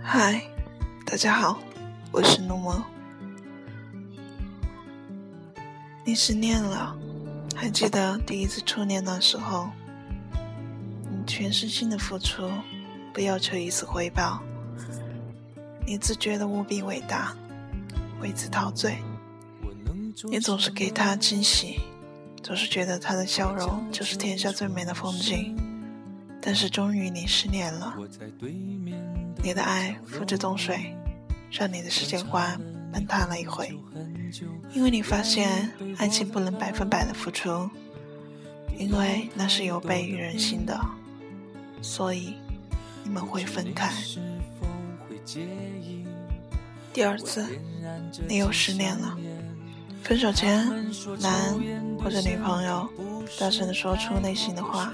嗨，大家好，我是诺梦。你失恋了，还记得第一次初恋的时候？你全身心的付出，不要求一丝回报，你自觉的无比伟大，为此陶醉。你总是给他惊喜，总是觉得他的笑容就是天下最美的风景。但是终于你失恋了，你的爱付之东水，让你的世界观崩塌了一回。因为你发现爱情不能百分百的付出，因为那是有悖于人性的，所以你们会分开。第二次，你又失恋了。分手前，男或者女朋友大声的说出内心的话。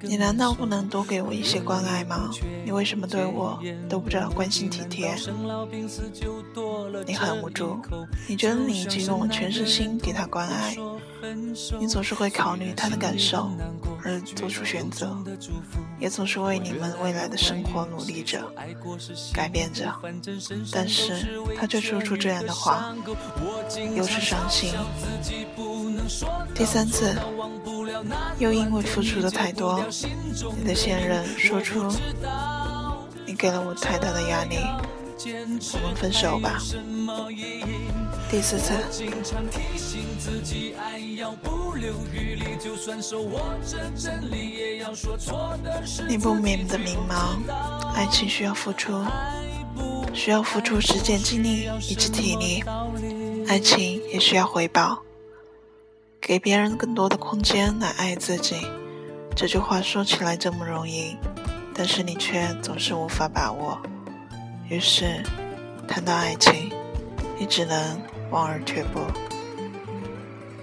你难道不能多给我一些关爱吗？你为什么对我都不知道关心体贴？你很无助，你觉得你已经用全身心给他关爱，你总是会考虑他的感受而做出选择，也总是为你们未来的生活努力着、改变着，但是他却说出这样的话，又是伤心。第三次。又因为付出的太多，你的现任说出你给了我太大的压力，我们分手吧。第四次，你不明的迷茫，爱情需要付出，需要付出时间、精力以及体力，爱情也需要回报。给别人更多的空间来爱自己，这句话说起来这么容易，但是你却总是无法把握。于是，谈到爱情，你只能望而却步。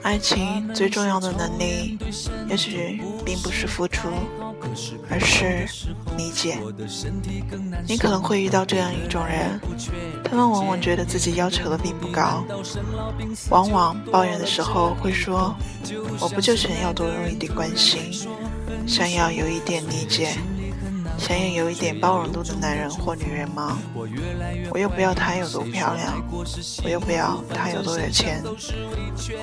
爱情最重要的能力，也许并不是付出。而是理解。你可能会遇到这样一种人，他们往往觉得自己要求的并不高，往往抱怨的时候会说：“我不就想要多有一点关心，想要有一点理解。”想要有一点包容度的男人或女人吗？我又不要他有多漂亮，我又不要他有多有钱，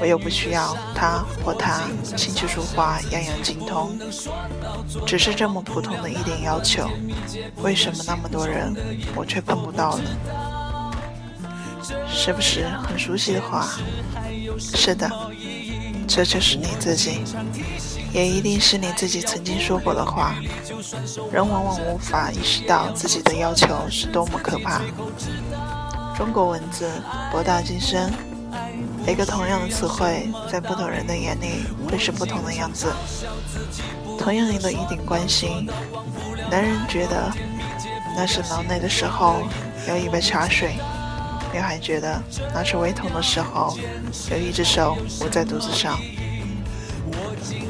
我又不需要他或他琴棋书画样样精通，只是这么普通的一点要求，为什么那么多人我却碰不到呢？是不是很熟悉的话？是的，这就是你自己。也一定是你自己曾经说过的话。人往往无法意识到自己的要求是多么可怕。中国文字博大精深，每个同样的词汇，在不同人的眼里会是不同的样子。同样的一点关心，男人觉得那是劳累的时候有一杯茶水，女孩觉得拿出胃痛的时候有一只手捂在肚子上。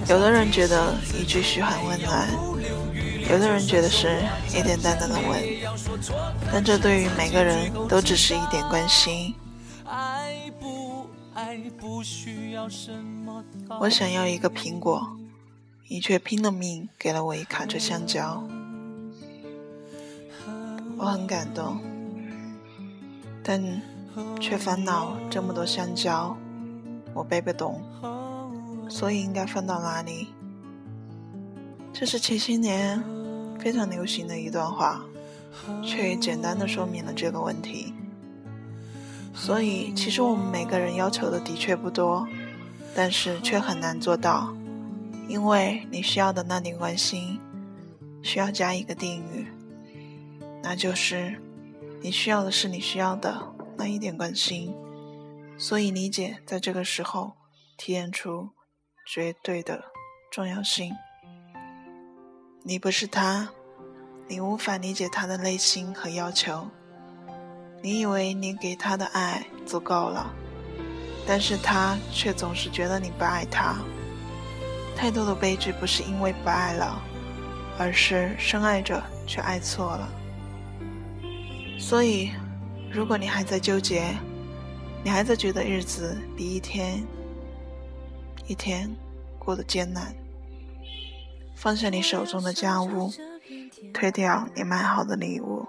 有的人觉得一句嘘寒问暖，有的人觉得是一点淡淡的吻，但这对于每个人都只是一点关心。我想要一个苹果，你却拼了命给了我一卡车香蕉。我很感动，但却烦恼这么多香蕉，我背不动。所以应该放到哪里？这是前些年非常流行的一段话，却也简单的说明了这个问题。所以，其实我们每个人要求的的确不多，但是却很难做到，因为你需要的那点关心，需要加一个定语，那就是你需要的是你需要的那一点关心。所以，理解在这个时候体验出。绝对的重要性。你不是他，你无法理解他的内心和要求。你以为你给他的爱足够了，但是他却总是觉得你不爱他。太多的悲剧不是因为不爱了，而是深爱着却爱错了。所以，如果你还在纠结，你还在觉得日子比一天一天过得艰难，放下你手中的家务，推掉你买好的礼物，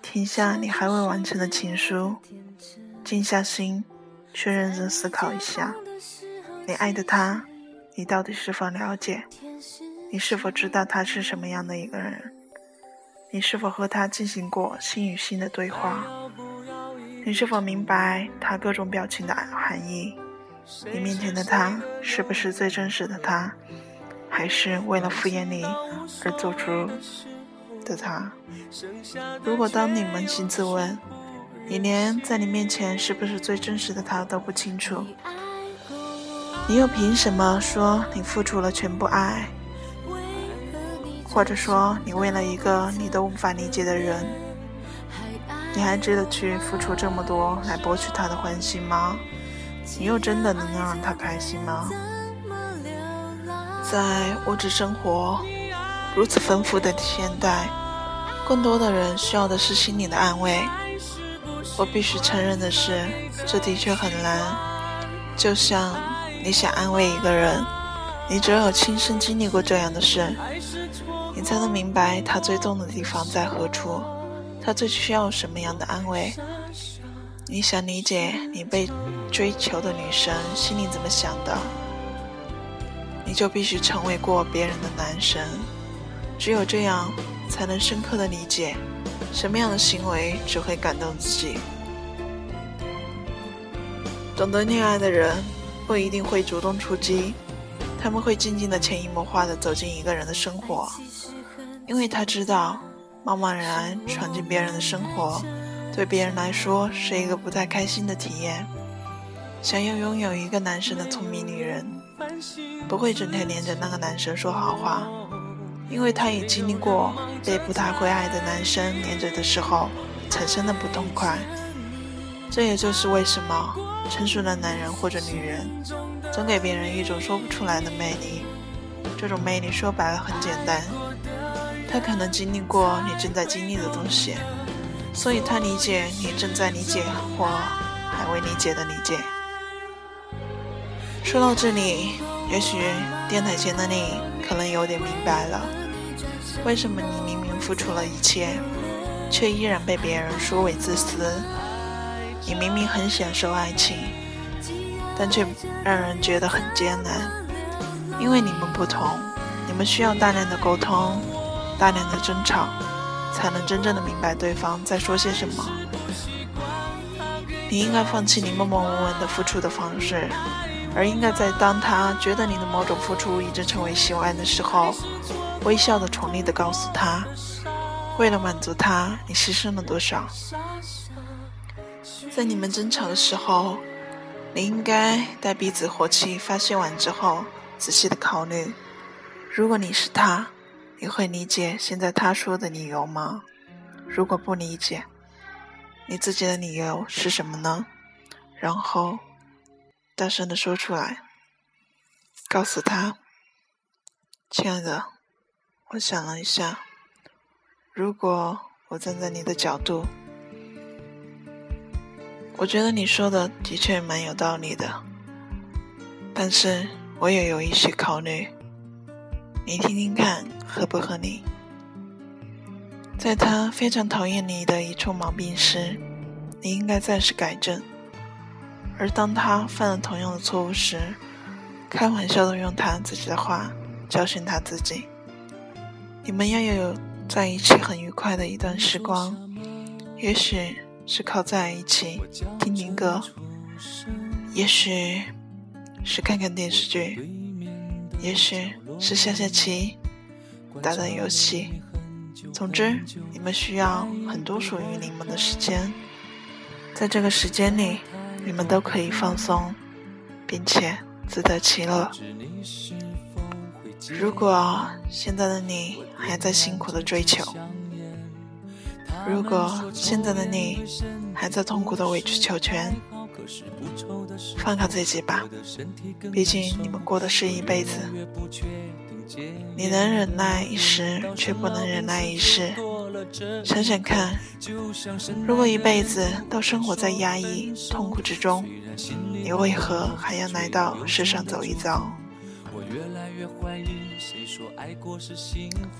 停下你还未完成的情书，静下心，去认真思考一下，你爱的他，你到底是否了解？你是否知道他是什么样的一个人？你是否和他进行过心与心的对话？你是否明白他各种表情的含义？你面前的他是不是最真实的他，还是为了敷衍你而做出的他？如果当你扪心自问，你连在你面前是不是最真实的他都不清楚，你又凭什么说你付出了全部爱？或者说，你为了一个你都无法理解的人，你还值得去付出这么多来博取他的欢心吗？你又真的能让他开心吗？在物质生活如此丰富的现代，更多的人需要的是心灵的安慰。我必须承认的是，这的确很难。就像你想安慰一个人，你只有亲身经历过这样的事。你才能明白他最痛的地方在何处，他最需要什么样的安慰。你想理解你被追求的女生心里怎么想的，你就必须成为过别人的男神。只有这样，才能深刻的理解什么样的行为只会感动自己。懂得恋爱的人不一定会主动出击，他们会静静的潜移默化的走进一个人的生活。因为他知道，贸贸然闯进别人的生活，对别人来说是一个不太开心的体验。想要拥有一个男生的聪明女人，不会整天黏着那个男生说好话，因为他也经历过被不太会爱的男生黏着的时候产生的不痛快。这也就是为什么成熟的男人或者女人，总给别人一种说不出来的魅力。这种魅力说白了很简单。他可能经历过你正在经历的东西，所以他理解你正在理解或还未理解的理解。说到这里，也许电台前的你可能有点明白了，为什么你明明付出了一切，却依然被别人说为自私？你明明很享受爱情，但却让人觉得很艰难，因为你们不同，你们需要大量的沟通。大量的争吵，才能真正的明白对方在说些什么。你应该放弃你默默无闻的付出的方式，而应该在当他觉得你的某种付出已经成为习惯的时候，微笑的宠溺的告诉他，为了满足他，你牺牲了多少。在你们争吵的时候，你应该待彼此火气发泄完之后，仔细的考虑，如果你是他。你会理解现在他说的理由吗？如果不理解，你自己的理由是什么呢？然后大声的说出来，告诉他：“亲爱的，我想了一下，如果我站在你的角度，我觉得你说的的确蛮有道理的，但是我也有一些考虑，你听听看。”合不合理？在他非常讨厌你的一处毛病时，你应该暂时改正；而当他犯了同样的错误时，开玩笑的用他自己的话教训他自己。你们要有在一起很愉快的一段时光，也许是靠在一起听听歌，也许是看看电视剧，也许是下下棋。打打游戏，总之，你们需要很多属于你们的时间。在这个时间里，你们都可以放松，并且自得其乐。如果现在的你还在辛苦的追求，如果现在的你还在痛苦的委曲求全，放开自己吧，毕竟你们过的是一辈子。你能忍耐一时，却不能忍耐一世。想想看，如果一辈子都生活在压抑、痛苦之中，你为何还要来到世上走一遭？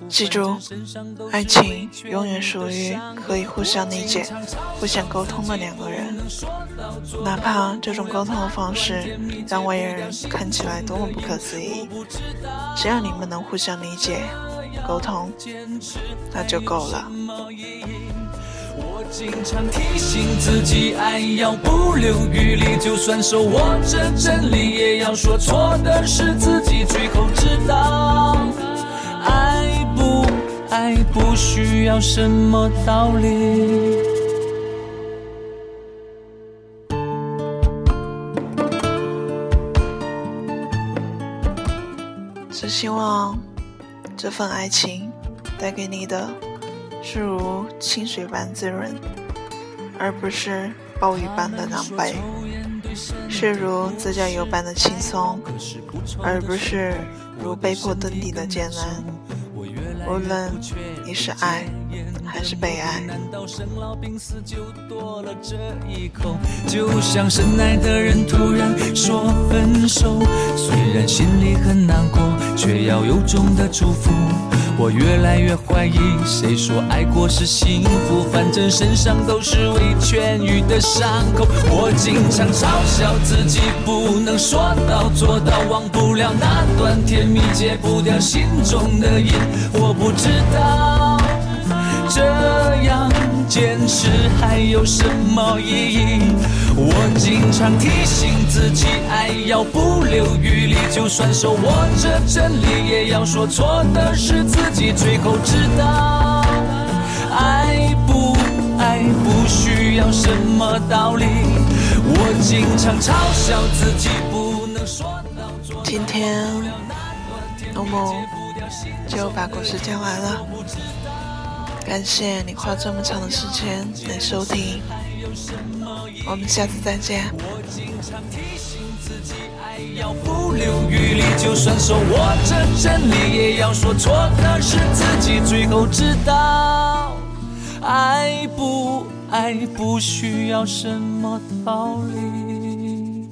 记住，爱情永远属于可以互相理解、互相沟通的两个人，哪怕这种沟通的方式让外人看起来多么不可思议，只要你们能互相理解、沟通，那就够了。经常提醒自己，爱要不留余力，就算手握着真理，也要说错的是自己，最后知道，爱不爱不需要什么道理。只希望这份爱情带给你的。是如清水般滋润，而不是暴雨般的狼狈；是如自驾游般的轻松，而不是如被迫登顶的艰难。无论你是爱还是被爱，就像深爱的人突然说分手，虽然心里很难过，却要由衷的祝福。我越来越怀疑，谁说爱过是幸福？反正身上都是未痊愈的伤口。我经常嘲笑自己，不能说到做到，忘不了那段甜蜜，戒不掉心中的瘾。我不知道这样坚持还有什么意义。我经常提醒自己，爱要不留余力，就算手握着真理，也要说错的是自己。最后知道，爱不爱不需要什么道理。我经常嘲笑自己，不能说到做到。今天，诺木就把故事讲完了。感谢你花这么长的时间来收听。我们下次再见。我经常提醒自己，爱要不留余力，就算手握着真理，也要说错的是自己。最后知道，爱不爱不需要什么道理。